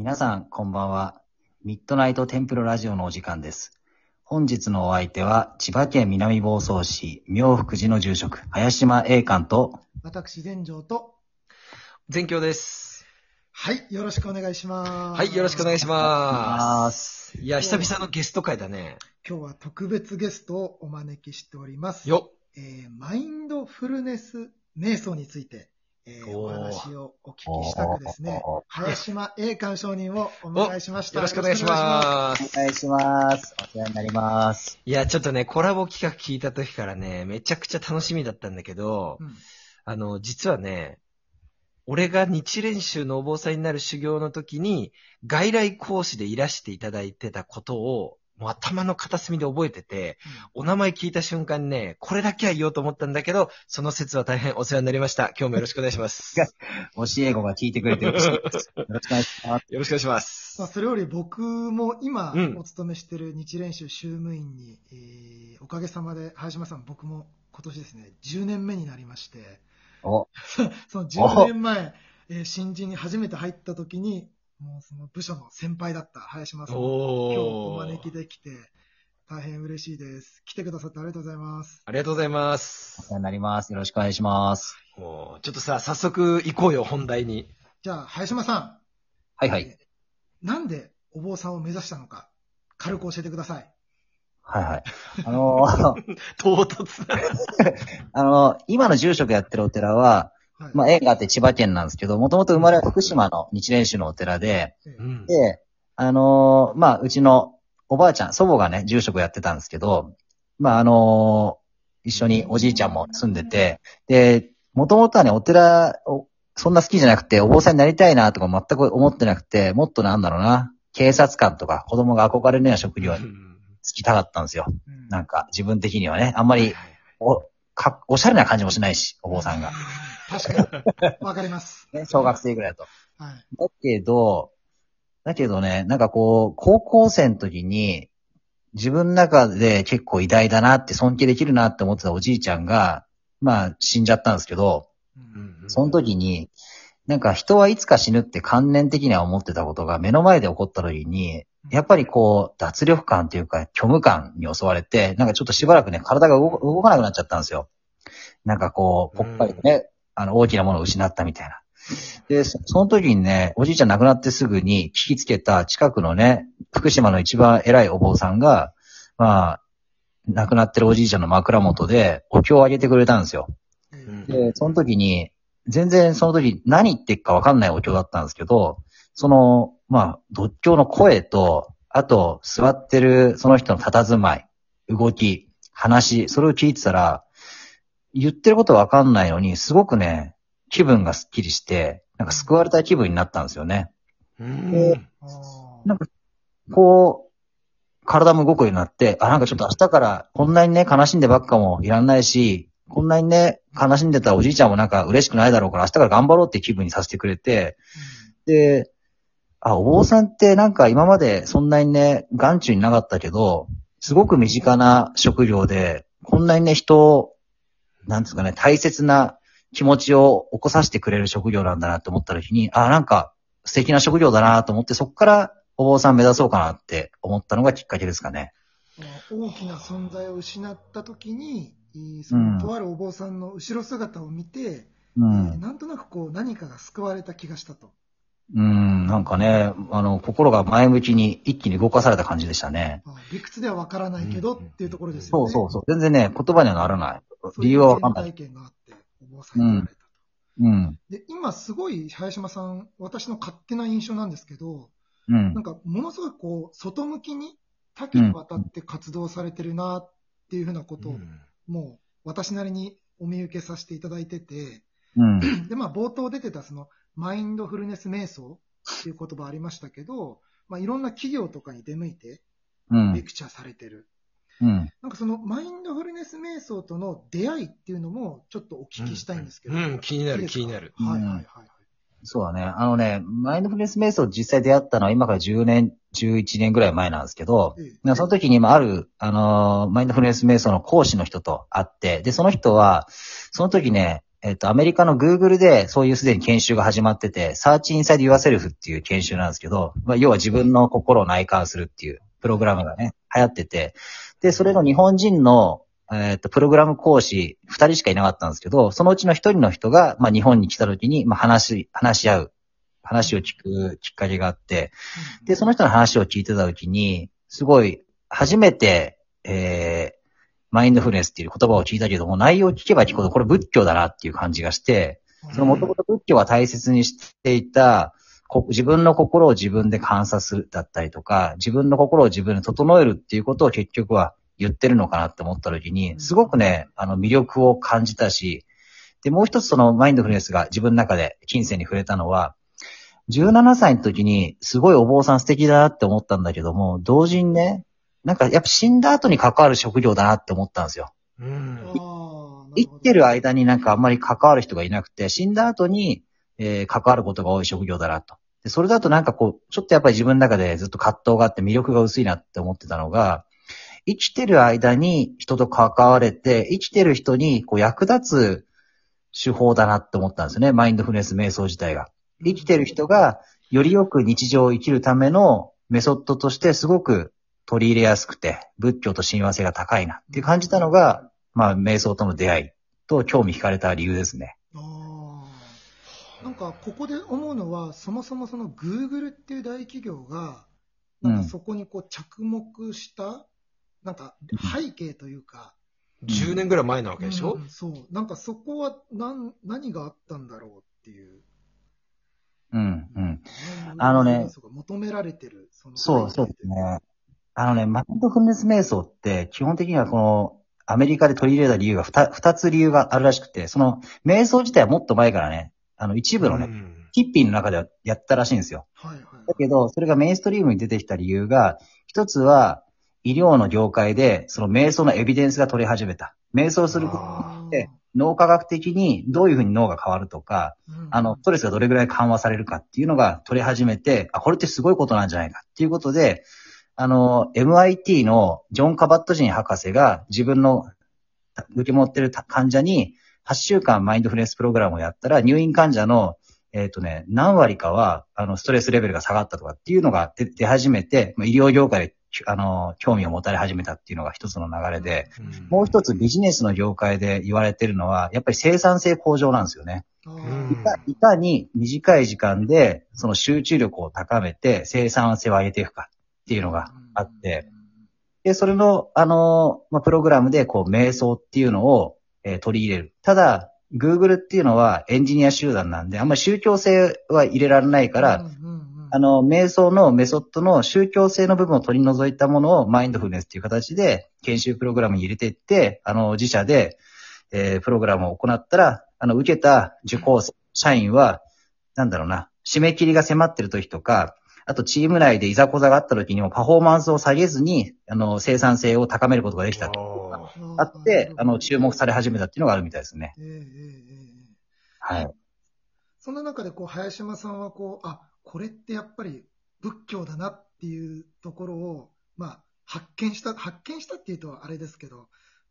皆さん、こんばんは。ミッドナイトテンプルラジオのお時間です。本日のお相手は、千葉県南房総市、妙福寺の住職、林島栄館と、私、全城と、全教です。はい、よろしくお願いします。はい、よろしくお願いしま。ますす。いや、久々のゲスト会だね。今日は特別ゲストをお招きしております。よえーマインドフルネス瞑想についいて、えーお話をお聞きしたくですね、林島栄寛承認をお迎えしました。よろしくお願いします。お願いします。お世話になります。いや、ちょっとね、コラボ企画聞いた時からね、めちゃくちゃ楽しみだったんだけど、うんあの、実はね、俺が日蓮宗のお坊さんになる修行の時に、外来講師でいらしていただいてたことを、もう頭の片隅で覚えてて、お名前聞いた瞬間ね、これだけは言おうと思ったんだけど、その説は大変お世話になりました。今日もよろしくお願いします。よ 教え子が聞いてくれて嬉しいです。よろしくお願いします。ろしくお願いします。まあ、それより僕も今うんお勤めしている日蓮宗宗務員に、えーおかげさまで、林島さん、僕も今年ですね、10年目になりまして、お、その10年前、えー新人に初めて入った時に、もうその部署の先輩だった林間さんを今日おお招きできて、大変嬉しいです。来てくださってありがとうございます。ありがとうございまおす。世話になります。よろしくお願いします。もう、ちょっとさ、早速行こうよ、本題に。じゃあ、林間さん。はいはい。えーなんでお坊さんを目指したのか、軽く教えてください。はいはい。あのー唐突だ。あのー今の住職やってるお寺は、はい。まあ、縁があって千葉県なんですけど、もともと生まれは福島の日蓮宗のお寺で。で、あのーまあ、うちのおばあちゃん、祖母がね、住職やってたんですけど、まあ、あのー一緒におじいちゃんも住んでて、で、もともとはね、お寺を、そんな好きじゃなくて、お坊さんになりたいなとか全く思ってなくて、もっとなんだろうな、警察官とか子供が憧れるような職業に就きたかったんですよ。うんなんか、自分的にはね、あんまり、お、か、おしゃれな感じもしないし、お坊さんが。確かに。わかります。ね、小学生ぐらいだと。はい。だけど、だけどね、なんかこう、高校生の時に、自分の中で結構偉大だなって尊敬できるなって思ってたおじいちゃんが、まあ死んじゃったんですけど、うんその時に、なんか人はいつか死ぬって観念的には思ってたことが目の前で起こった時に、やっぱりこう、脱力感というか虚無感に襲われて、なんかちょっとしばらくね、体が動か動かなくなっちゃったんですよ。なんかこう、ぽっかりとね、あの、大きなものを失ったみたいな。で、そその時にね、おじいちゃん亡くなってすぐに聞きつけた近くのね、福島の一番偉いお坊さんが、まあ、亡くなってるおじいちゃんの枕元でお経をあげてくれたんですよ。で、その時に、全然その時何言ってっかわかんないお経だったんですけど、その、まあ、仏教の声と、あと、座ってるその人の佇まい、動き、話、それを聞いてたら、言ってることわかんないのに、すごくね、気分がスッキリして、なんか救われた気分になったんですよね。うん。なんか、こう、体も動くようになって、あ、なんかちょっと明日からこんなにね、悲しんでばっかもいらんないし、こんなにね、悲しんでたおじいちゃんもなんか嬉しくないだろうから明日から頑張ろうって気分にさせてくれて、で、あ、お坊さんってなんか今までそんなにね、眼中になかったけど、すごく身近な職業で、こんなにね、人を、なんですかね、大切な気持ちを起こさせてくれる職業なんだなって思った時に、あ、なんか素敵な職業だなと思って、そこからお坊さん目指そうかなって思ったのがきっかけですかね。大きな存在を失った時に、そうんのとあるお坊さんの後ろ姿を見て、うえーん。なんとなくこう何かが救われた気がしたと。うん、なんかね、あの、心が前向きに一気に動かされた感じでしたね。あ理屈ではわからないけどうんっていうところですよね。そうそうそう。全然ね、言葉にはならない。そうい原体験があって、お坊さんになられたと。うん。で、今すごい林間さん、私の勝手な印象なんですけど、うんなん。かものすごいこう、外向きに多岐にわたって活動されてるなっていうふうなことを、もう私なりにお見受けさせていただいてて、うん。で、まあ冒頭出てたそのマインドフルネス瞑想っていう言葉ありましたけど、まあいろんな企業とかに出向いてうん。レクチャーされてる。うん。なんかそのマインドフルネス瞑想との出会いっていうのもちょっとお聞きしたいんですけど。うん、気にないる、気になる。はいはいはいはい。そうだね。あのね、マインドフルネス瞑想実際出会ったのは今から10年、11年ぐらい前なんですけど、ええまあその時に、まあ、ある、あのーマインドフルネス瞑想の講師の人と会って、で、その人は、その時ね、えっ、と、アメリカの Google でそういうすでに研修が始まってて、Search Inside Yourself っていう研修なんですけど、まあ、要は自分の心を内観するっていうプログラムがね、流行ってて、で、それの日本人の、えっ、と、プログラム講師二人しかいなかったんですけど、そのうちの一人の人が、まあ、日本に来た時に、まあ、話、話し合う、話を聞くきっかけがあって、で、その人の話を聞いてた時に、すごい、初めて、えー、マインドフルネスっていう言葉を聞いたけども、内容を聞けば聞くほど、これ仏教だなっていう感じがして、そのもともと仏教が大切にしていた、こ自分の心を自分で観察するだったりとか、自分の心を自分で整えるっていうことを結局は言ってるのかなって思った時に、すごくね、あの魅力を感じたし、で、もう一つそのマインドフルネスが自分の中で金銭に触れたのは、17歳の時にすごいお坊さん素敵だなって思ったんだけども、同時にね、なんかやっぱ死んだ後に関わる職業だなって思ったんですよ。うん。生きてる間になんかあんまり関わる人がいなくて、死んだ後に、えー関わることが多い職業だなと。で、それだとなんかこう、ちょっとやっぱり自分の中でずっと葛藤があって魅力が薄いなって思ってたのが、生きてる間に人と関われて、生きてる人にこう役立つ手法だなって思ったんですよね。マインドフルネス瞑想自体が。生きてる人がよりよく日常を生きるためのメソッドとしてすごく取り入れやすくて、仏教と親和性が高いなって感じたのが、まあ、瞑想との出会いと興味惹かれた理由ですね。なんか、ここで思うのは、そもそもその Google っていう大企業が、なんかそこにこう着目した、なんか背景というか、10年ぐらい前なわけでしょ、うんそう。なんかそこは何、何があったんだろうっていう。うん、うん。あのね求められてる。そのそう、そうですね。あのね、マインドフルネス瞑想って、基本的にはこの、アメリカで取り入れた理由が二二つ理由があるらしくて、その、瞑想自体はもっと前からね、あの、一部のね、うんヒッピーの中ではやったらしいんですよ。はいはい。だけど、それがメインストリームに出てきた理由が、一つは、医療の業界で、その瞑想のエビデンスが取れ始めた。瞑想することあで脳科学的にどういうふうに脳が変わるとか、うんあの、ストレスがどれぐらい緩和されるかっていうのが取れ始めて、あ、これってすごいことなんじゃないかっていうことで、あの、MIT のジョン・カバットジン博士が自分の受け持ってる患者に8週間マインドフルネスプログラムをやったら入院患者のえっ、とね、何割かは、あの、ストレスレベルが下がったとかっていうのが出出始めて、まあ医療業界で、あの、興味を持たれ始めたっていうのが一つの流れで、うん。もう一つビジネスの業界で言われてるのは、やっぱり生産性向上なんですよね。いかいかに短い時間で、その集中力を高めて生産性を上げていくかっていうのがあって、、で、それの、あの、まあ、プログラムで、こう、瞑想っていうのを、えー取り入れる。ただ、Google っていうのはエンジニア集団なんで、あんまり宗教性は入れられないから、うんうんうんあの、瞑想のメソッドの宗教性の部分を取り除いたものをマインドフルネスっていう形で研修プログラムに入れていって、あの、自社で、えープログラムを行ったら、あの、受けた受講生社員は、なんだろうな、締め切りが迫ってる時とか、あとチーム内でいざこざがあった時にもパフォーマンスを下げずに、あの、生産性を高めることができたと。あって、あの、注目され始めたっていうのがあるみたいですね。ええええええはい。そんな中で、こう、林島さんは、こう、あ、これってやっぱり仏教だなっていうところを、まあ、発見した、発見したっていうとあれですけど、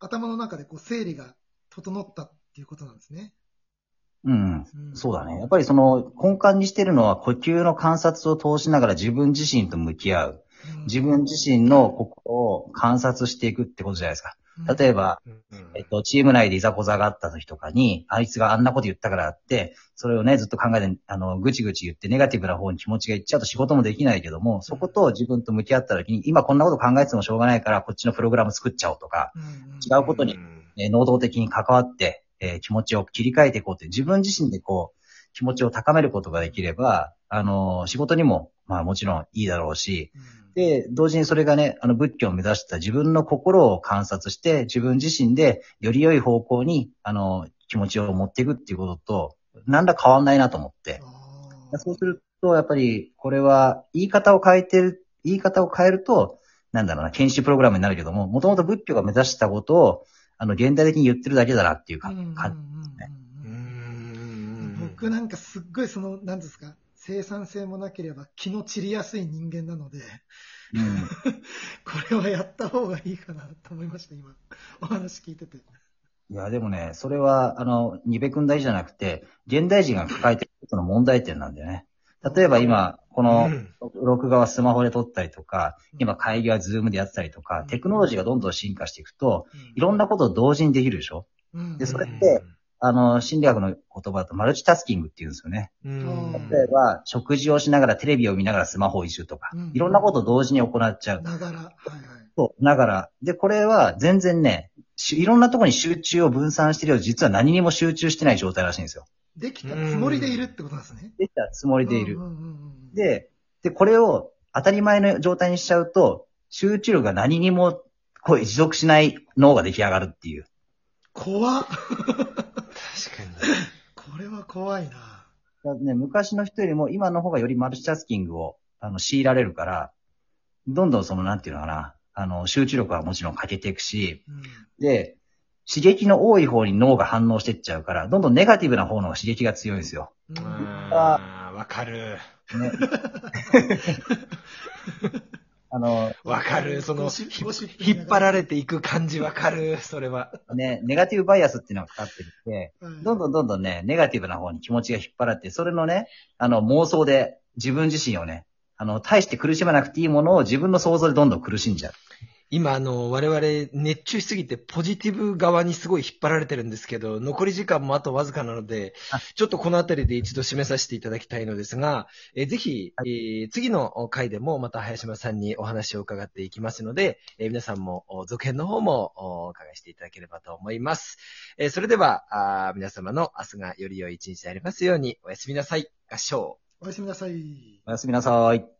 頭の中でこう、整理が整ったっていうことなんですね。うん。うんそうだね。やっぱりその根幹にしてるのは呼吸の観察を通しながら自分自身と向き合う。うん自分自身の心を観察していくってことじゃないですか。例えば、えっと、チーム内でいざこざがあった時とかに、あいつがあんなこと言ったからって、それをね、ずっと考えて、あの、ぐちぐち言ってネガティブな方に気持ちがいっちゃうと仕事もできないけども、そこと自分と向き合った時に、今こんなこと考えててもしょうがないから、こっちのプログラム作っちゃおうとか、違うことにえー能動的に関わって、えー気持ちを切り替えていこうって、自分自身でこう、気持ちを高めることができれば、あのー仕事にも、まあもちろんいいだろうし、うんで、同時にそれがね、あの仏教を目指した自分の心を観察して、自分自身でより良い方向に、あの、気持ちを持っていくっていうことと、なんだ変わんないなと思って。そうすると、やっぱり、これは、言い方を変えてる、言い方を変えると、なんだろうな、研修プログラムになるけども、もともと仏教が目指したことを、あの、現代的に言ってるだけだなっていうか、うんうんうん感うんううんん僕なんかすっごいその、なんですか、生産性もなければ気の散りやすい人間なので、うん これはやった方がいいかなと思いました、今。お話聞いてて。いや、でもね、それは、あの、ニベ君大事じゃなくて、現代人が抱えてる一つの問題点なんだよね。例えば今、この、録画はスマホで撮ったりとか、今会議は Zoom でやってたりとか、テクノロジーがどんどん進化していくと、いろんなことを同時にできるでしょ？うんでそれってあの、心理学の言葉だと multitasking って言うんですよね。うん例えば、食事をしながらテレビを見ながらスマホをいじるとかうん、いろんなことを同時に行っちゃう。ながら、はいはい。そう、ながら。で、これは全然ね、しいろんなところに集中を分散してるようで、実は何にも集中してない状態らしいんですよ。できたつもりでいるってことなんですね。できたつもりでいるうん。うんうんうん、で、で、これを当たり前の状態にしちゃうと、集中力が何にも、こう、持続しない脳が出来上がるっていう。怖っ。確かに。これは怖いな。ね、昔の人よりも今の方がよりマルチタスキングを、あの、強いられるから、どんどんその、なんていうのかな、あの、集中力はもちろん欠けていくし、うんで、刺激の多い方に脳が反応していっちゃうから、どんどんネガティブな方の刺激が強いんですよ。うんあーわかる。ね。あの、わかる。その、引っ張られていく感じわかる。それは。ね、ネガティブバイアスっていうのがかかってるって、はいどんどんどんどんね、ネガティブな方に気持ちが引っ張られて、それのね、あの、妄想で自分自身をね、あの、大して苦しまなくていいものを自分の想像でどんどん苦しんじゃう。今、あの、我々熱中しすぎてポジティブ側にすごい引っ張られてるんですけど、残り時間もあとわずかなのであ、ちょっとこのあたりで一度締めさせていただきたいのですが、えーぜひ、えー次の回でもまた林間さんにお話を伺っていきますので、えー皆さんもお続編の方もお伺いしていただければと思います。えーそれではあー皆様の明日がより良い一日でありますように、おやすみなさい。合唱。おやすみなさい。おやすみなさい。